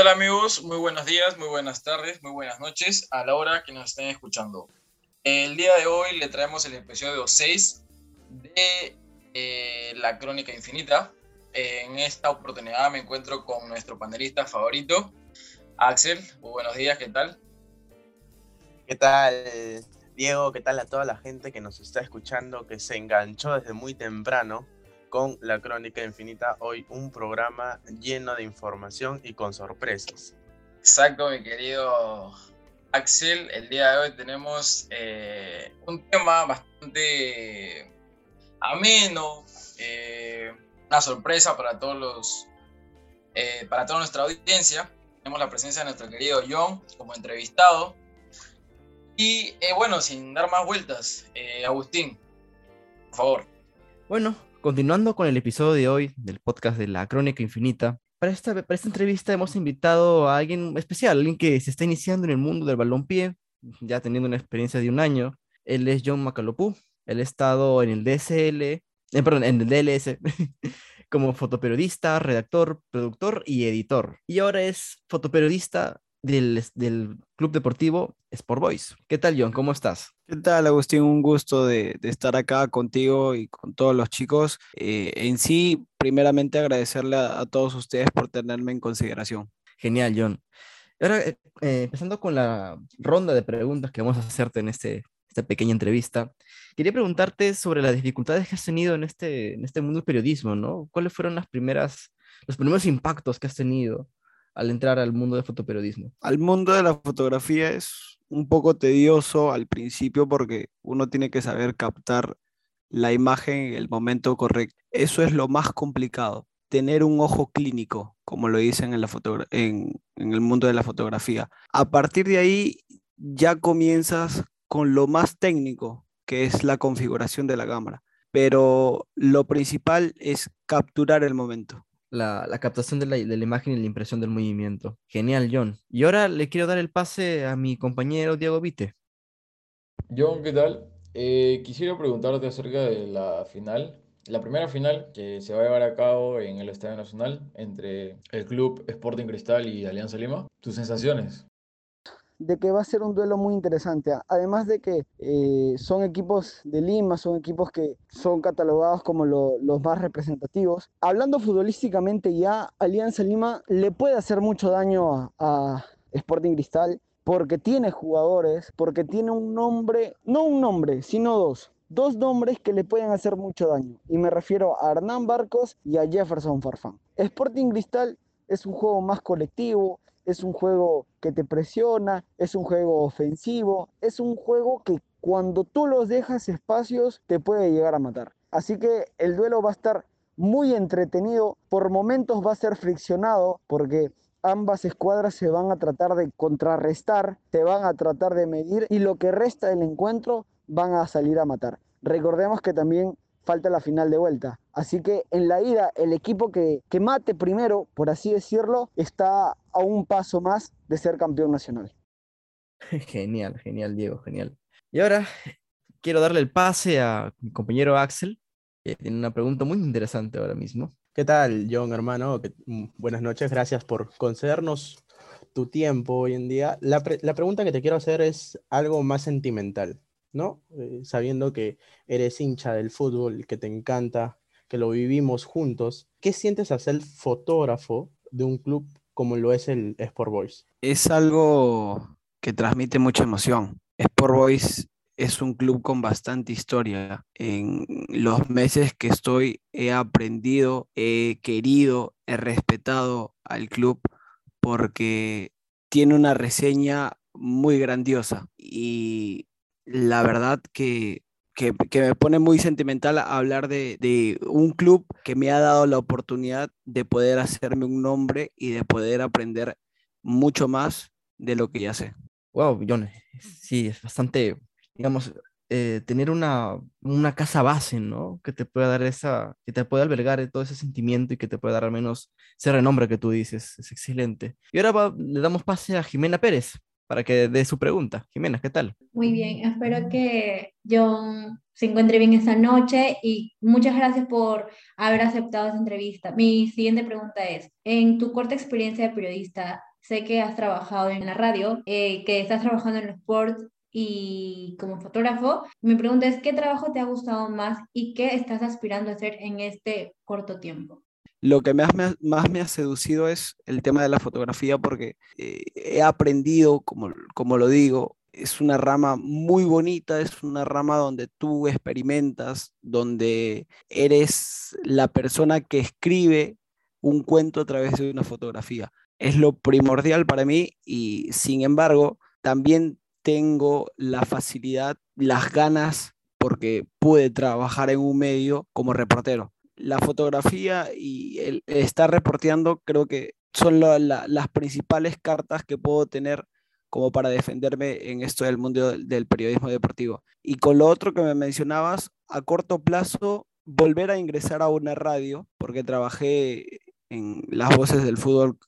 Hola amigos? Muy buenos días, muy buenas tardes, muy buenas noches a la hora que nos estén escuchando. El día de hoy le traemos el episodio 6 de eh, La Crónica Infinita. En esta oportunidad me encuentro con nuestro panelista favorito, Axel. Muy buenos días, ¿qué tal? ¿Qué tal, Diego? ¿Qué tal a toda la gente que nos está escuchando, que se enganchó desde muy temprano con La Crónica Infinita. Hoy un programa lleno de información y con sorpresas. Exacto, mi querido Axel. El día de hoy tenemos eh, un tema bastante ameno, eh, una sorpresa para todos los, eh, para toda nuestra audiencia. Tenemos la presencia de nuestro querido John como entrevistado. Y bueno, sin dar más vueltas, Agustín, por favor. Bueno, Continuando con el episodio de hoy del podcast de la Crónica Infinita, para esta, para esta entrevista hemos invitado a alguien especial, alguien que se está iniciando en el mundo del balompié, ya teniendo una experiencia de un año. Él es John Macalopú. Él ha estado en el DSL, eh, en el DLS como fotoperiodista, redactor, productor y editor. Y ahora es fotoperiodista del, del Club Deportivo Sport Boys. ¿Qué tal, John? ¿Cómo estás? ¿Qué tal, Agustín? Un gusto de, de estar acá contigo y con todos los chicos. Eh, en sí, primeramente agradecerle a, todos ustedes por tenerme en consideración. Genial, John. Ahora, eh, eh, empezando con la ronda de preguntas que vamos a hacerte en este, esta pequeña entrevista, quería preguntarte sobre las dificultades que has tenido en este, en este mundo del periodismo, ¿no? ¿Cuáles fueron las primeras, los primeros impactos que has tenido al entrar al mundo del fotoperiodismo? Al mundo de la fotografía es un poco tedioso al principio porque uno tiene que saber captar la imagen en el momento correcto. Eso es lo más complicado, tener un ojo clínico, como lo dicen en, la en, en el mundo de la fotografía. A partir de ahí ya comienzas con lo más técnico, que es la configuración de la cámara. Pero lo principal es capturar el momento la, captación de la, imagen y la impresión del movimiento. Genial, John. Y ahora le quiero dar el pase a mi compañero Diego Vite. John, ¿qué tal? Eh, quisiera preguntarte acerca de la final, la primera final que se va a llevar a cabo en el Estadio Nacional entre el club Sporting Cristal y Alianza Lima. ¿Tus sensaciones? De que va a ser un duelo muy interesante. Además de que eh, son equipos de Lima, son equipos que son catalogados como los más representativos. Hablando futbolísticamente ya, Alianza Lima le puede hacer mucho daño a, Sporting Cristal porque tiene jugadores, porque tiene un nombre, no un nombre, sino dos. Dos nombres que le pueden hacer mucho daño. Y me refiero a Hernán Barcos y a Jefferson Farfán. Sporting Cristal es un juego más colectivo, es un juego que te presiona, es un juego ofensivo, es un juego que cuando tú los dejas espacios te puede llegar a matar. Así que el duelo va a estar muy entretenido, por momentos va a ser friccionado porque ambas escuadras se van a tratar de contrarrestar, se van a tratar de medir y lo que resta del encuentro van a salir a matar. Recordemos que también falta la final de vuelta. Así que en la ida, el equipo que, que mate primero, por así decirlo, está a un paso más de ser campeón nacional. Genial, genial, Diego, genial. Y ahora quiero darle el pase a mi compañero Axel, que tiene una pregunta muy interesante ahora mismo. ¿Qué tal, John, hermano? Mm, buenas noches, gracias por concedernos tu tiempo hoy en día. La, la pregunta que te quiero hacer es algo más sentimental. ¿no? Eh, sabiendo que eres hincha del fútbol, que te encanta, que lo vivimos juntos, ¿qué sientes a ser fotógrafo de un club como lo es el Sport Boys? Es algo que transmite mucha emoción. Sport Boys es un club con bastante historia. En los meses que estoy he aprendido, he querido, he respetado al club porque tiene una reseña muy grandiosa y la verdad que, me pone muy sentimental hablar de, un club que me ha dado la oportunidad de poder hacerme un nombre y de poder aprender mucho más de lo que ya sé. Wow, John, sí, es bastante, digamos, eh, tener una, una, casa base, ¿no? Que te pueda dar esa, que te pueda albergar todo ese sentimiento y que te pueda dar al menos ese renombre que tú dices, es excelente. Y ahora le damos pase a Jimena Pérez. Para que dé su pregunta. Jimena, ¿qué tal? Muy bien, espero que John se encuentre bien esta noche y muchas gracias por haber aceptado esta entrevista. Mi siguiente pregunta es, en tu corta experiencia de periodista, sé que has trabajado en la radio, eh, que estás trabajando en los sports y como fotógrafo. Mi pregunta es, ¿qué trabajo te ha gustado más y qué estás aspirando a hacer en este corto tiempo? Lo que más me, ha seducido es el tema de la fotografía porque eh, he aprendido, como, como lo digo, es una rama muy bonita, es una rama donde tú experimentas, donde eres la persona que escribe un cuento a través de una fotografía. Es lo primordial para mí y sin embargo también tengo la facilidad, las ganas, porque pude trabajar en un medio como reportero la fotografía y el estar reporteando creo que son las principales cartas que puedo tener como para defenderme en esto del mundo del, periodismo deportivo. Y con lo otro que me mencionabas, a corto plazo, volver a ingresar a una radio, porque trabajé en las voces del fútbol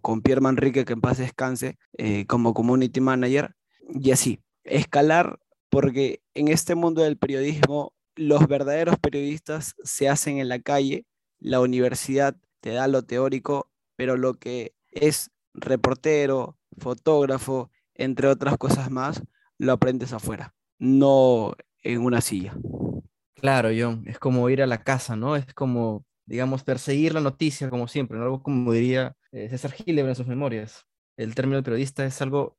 con Pierre Manrique, que en paz descanse, eh, como community manager, y así, escalar, porque en este mundo del periodismo los verdaderos periodistas se hacen en la calle, la universidad te da lo teórico, pero lo que es reportero, fotógrafo, entre otras cosas más, lo aprendes afuera, no en una silla. Claro, John, es como ir a la casa, ¿no? Es como, digamos, perseguir la noticia, como siempre, ¿no? Algo como diría eh, César Gilebra en sus memorias. El término periodista es algo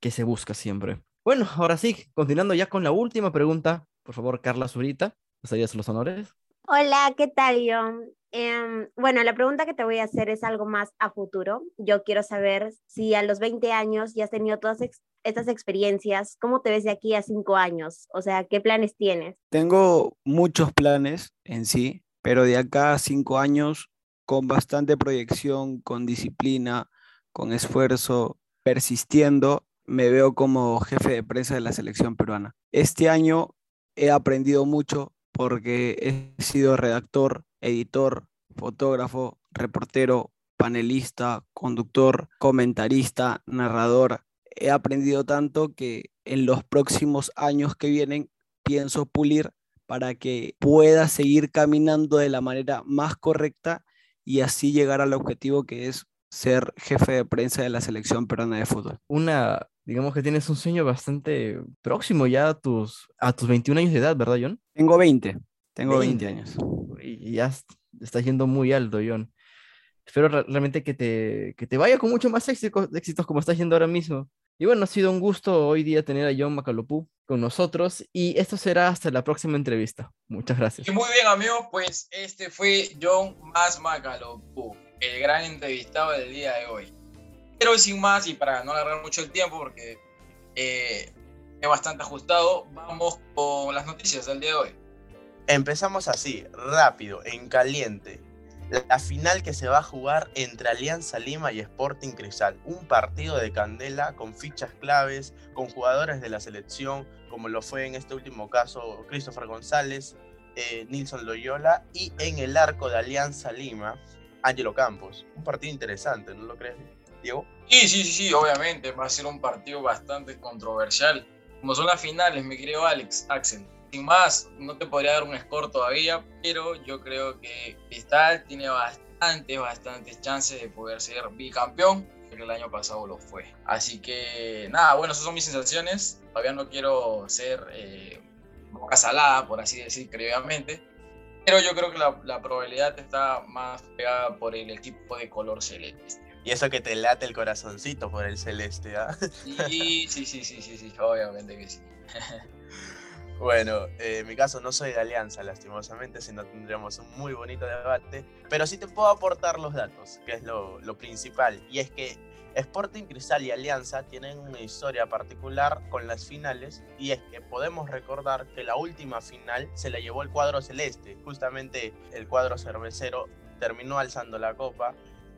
que se busca siempre. Bueno, ahora sí, continuando ya con la última pregunta por favor, Carla Zurita, ¿nos los honores? Hola, ¿qué tal, John? Em, bueno, la pregunta que te voy a hacer es algo más a futuro. Yo quiero saber si a los 20 años ya has tenido todas estas experiencias, ¿cómo te ves de aquí a 5 años? O sea, ¿qué planes tienes? Tengo muchos planes en sí, pero de acá a 5 años, con bastante proyección, con disciplina, con esfuerzo, persistiendo, me veo como jefe de prensa de la selección peruana. Este año he aprendido mucho porque he sido redactor, editor, fotógrafo, reportero, panelista, conductor, comentarista, narrador. He aprendido tanto que en los próximos años que vienen pienso pulir para que pueda seguir caminando de la manera más correcta y así llegar al objetivo que es ser jefe de prensa de la selección peruana de fútbol. Una digamos que tienes un sueño bastante próximo ya a tus, a tus 21 años de edad, ¿verdad, John? Tengo 20, tengo 20, años. Y ya estás yendo muy alto, John. Espero realmente que te, que te vaya con mucho más éxitos, éxitos como estás yendo ahora mismo. Y bueno, ha sido un gusto hoy día tener a John Macalopú con nosotros y esto será hasta la próxima entrevista. Muchas gracias. Y muy bien, amigos, pues este fue John Más Macalopú, el gran entrevistado del día de hoy. Pero sin más y para no alargar mucho el tiempo, porque eh, es bastante ajustado, vamos con las noticias del día de hoy. Empezamos así, rápido, en caliente. La final que se va a jugar entre Alianza Lima y Sporting Cristal. Un partido de candela con fichas claves, con jugadores de la selección, como lo fue en este último caso Christopher González, eh, Nilson Loyola y en el arco de Alianza Lima, Angelo Campos. Un partido interesante, ¿no lo crees? Diego. Sí, sí, sí, obviamente va a ser un partido bastante controversial. Como son las finales, mi querido Alex, Axel. Sin más, no te podría dar un score todavía, pero yo creo que Cristal tiene bastantes, bastantes chances de poder ser bicampeón, que el año pasado lo fue. Así que nada, bueno, esas son mis sensaciones. Todavía no quiero ser eh, boca salada, por así decir, crédidamente. Pero yo creo que la, la probabilidad está más pegada por el equipo de color celeste. Y eso que te late el corazoncito por el celeste, ¿ah? Sí, sí, sí, sí, sí, sí, obviamente que sí. Bueno, eh, en mi caso no soy de Alianza, lastimosamente, si no tendríamos un muy bonito debate, pero sí te puedo aportar los datos, que es lo, lo, principal, y es que Sporting Cristal y Alianza tienen una historia particular con las finales, y es que podemos recordar que la última final se la llevó el cuadro celeste, justamente el cuadro cervecero terminó alzando la copa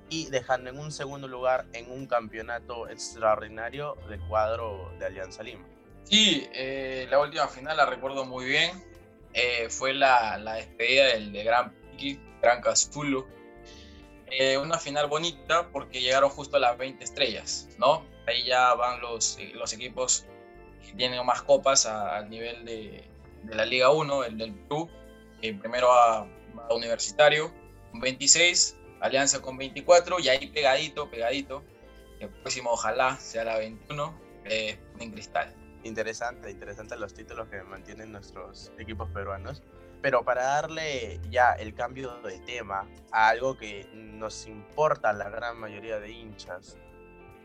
y dejando en un segundo lugar en un campeonato extraordinario del cuadro de Alianza Lima. Sí, eh, la última final la recuerdo muy bien. Eh, fue la, la, despedida del de Gran Gran. Eh, una final bonita porque llegaron justo a las 20 estrellas, ¿no? Ahí ya van los, eh, los equipos que tienen más copas al nivel de, la Liga 1, el del Perú. Eh, primero a, a, Universitario con 26, Alianza con 24 y ahí pegadito, pegadito. El próximo ojalá sea la 21, eh, en Cristal. Interesante, interesante los títulos que mantienen nuestros equipos peruanos. Pero para darle ya el cambio de tema a algo que nos importa a la gran mayoría de hinchas,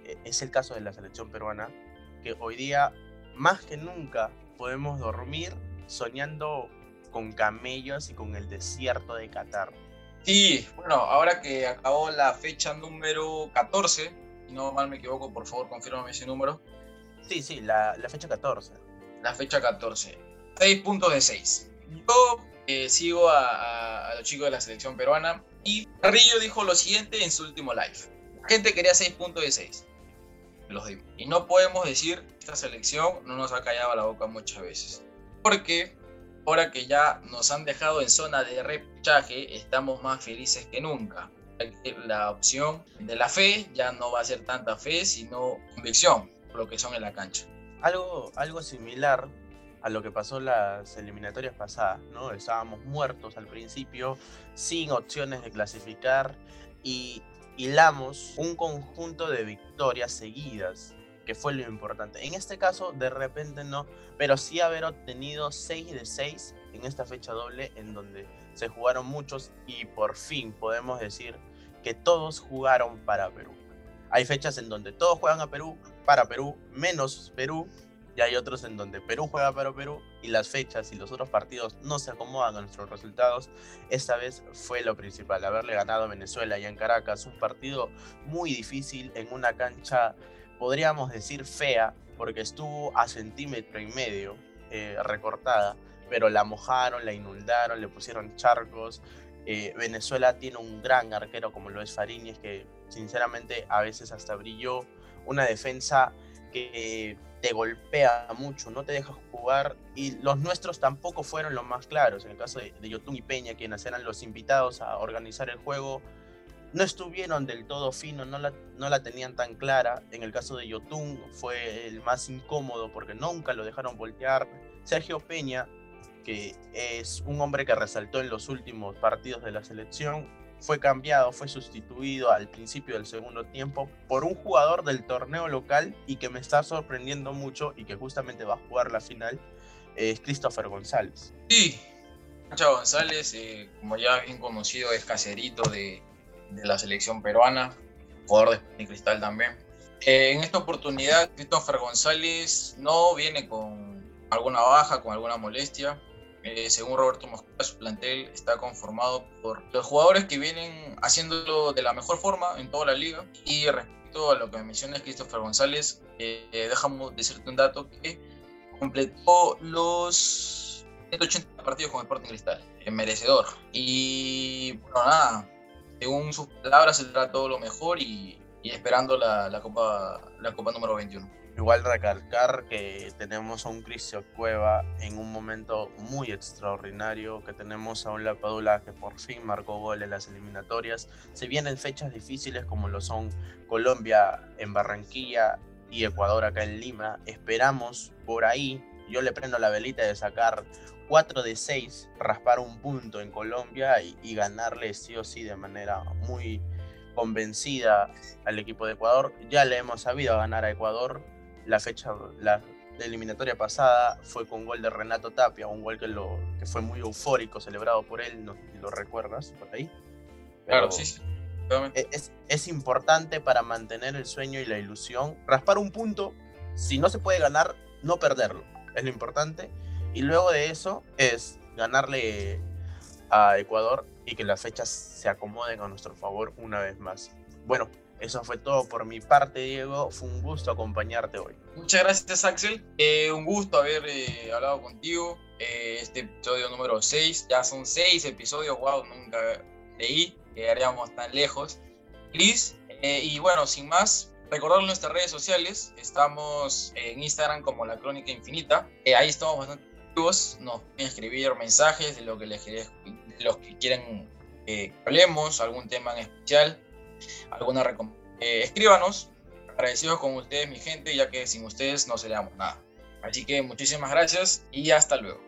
e, es el caso de la selección peruana, que hoy día más que nunca podemos dormir soñando con camellos y con el desierto de Qatar. Sí, bueno, ahora que acabó la fecha número 14, si no mal me equivoco, por favor confírmame ese número. Sí, sí, la, la fecha 14. La fecha 14. 6 puntos de 6. Yo eh, sigo a, a, los chicos de la selección peruana y Carrillo dijo lo siguiente en su último live. La gente quería 6 puntos de 6. Los dimos. Y no podemos decir que esta selección no nos ha callado la boca muchas veces. Porque ahora que ya nos han dejado en zona de repechaje, estamos más felices que nunca. La opción de la fe ya no va a ser tanta fe, sino convicción, por lo que son en la cancha. Algo, algo similar a lo que pasó las eliminatorias pasadas, ¿no? Estábamos muertos al principio, sin opciones de clasificar y hilamos un conjunto de victorias seguidas, que fue lo importante. En este caso, de repente no, pero sí haber obtenido 6 de 6 en esta fecha doble en donde se jugaron muchos y por fin podemos decir que todos jugaron para Perú. Hay fechas en donde todos juegan a Perú, para Perú, menos Perú, y hay otros en donde Perú juega para Perú y las fechas y los otros partidos no se acomodan a nuestros resultados. Esta vez fue lo principal, haberle ganado a Venezuela y en Caracas, un partido muy difícil en una cancha, podríamos decir fea, porque estuvo a centímetro y medio eh, recortada, pero la mojaron, la inundaron, le pusieron charcos. Eh, Venezuela tiene un gran arquero como lo es Fariñez, que sinceramente a veces hasta brilló. Una defensa que te golpea mucho, no te deja jugar y los nuestros tampoco fueron los más claros. En el caso de, de Yotun y Peña, quienes eran los invitados a organizar el juego, no estuvieron del todo finos, no la, no la tenían tan clara. En el caso de Yotun fue el más incómodo porque nunca lo dejaron voltear. Sergio Peña, que es un hombre que resaltó en los últimos partidos de la selección, fue cambiado, fue sustituido al principio del segundo tiempo por un jugador del torneo local y que me está sorprendiendo mucho y que justamente va a jugar la final, es Christopher González. Sí, González, eh, como ya bien conocido, es caserito de, de la selección peruana, jugador de Cristal también. Eh, en esta oportunidad, Christopher González no viene con alguna baja, con alguna molestia. Eh, según Roberto Mosquera, su plantel está conformado por los jugadores que vienen haciéndolo de la mejor forma en toda la liga. Y respecto a lo que mencionas, Christopher González, eh, dejamos decirte un dato que completó los 180 partidos con Sporting Cristal, es merecedor. Y bueno, nada, según sus palabras, se trata todo lo mejor y, esperando la, Copa, la Copa número 21. Igual recalcar que tenemos a un Cristian Cueva en un momento muy extraordinario, que tenemos a un Lapadula que por fin marcó gol en las eliminatorias. Se vienen fechas difíciles como lo son Colombia en Barranquilla y Ecuador acá en Lima. Esperamos por ahí, yo le prendo la velita de sacar 4 de 6, raspar un punto en Colombia y, y ganarle sí o sí de manera muy convencida al equipo de Ecuador. Ya le hemos sabido ganar a Ecuador, la fecha, la eliminatoria pasada fue con gol de Renato Tapia, un gol que, lo, que fue muy eufórico, celebrado por él, no lo recuerdas por ahí. Pero claro, sí, sí. Es, es, importante para mantener el sueño y la ilusión. Raspar un punto, si no se puede ganar, no perderlo, es lo importante. Y luego de eso es ganarle a Ecuador y que las fechas se acomoden a nuestro favor una vez más. Bueno, eso fue todo por mi parte, Diego. Fue un gusto acompañarte hoy. Muchas gracias, Axel. Eh, un gusto haber eh, hablado contigo. Eh, este episodio número 6. Ya son 6 episodios. Wow, nunca leí. Llegaríamos tan lejos. Liz. y bueno, sin más, recordar nuestras redes sociales. Estamos en Instagram como La Crónica Infinita. ahí estamos bastante activos. Nos pueden escribir mensajes de lo que les de los que quieren que hablemos, algún tema en especial, alguna recomendación. Eh, escríbanos, agradecidos con ustedes, mi gente, ya que sin ustedes no seríamos nada. Así que muchísimas gracias y hasta luego.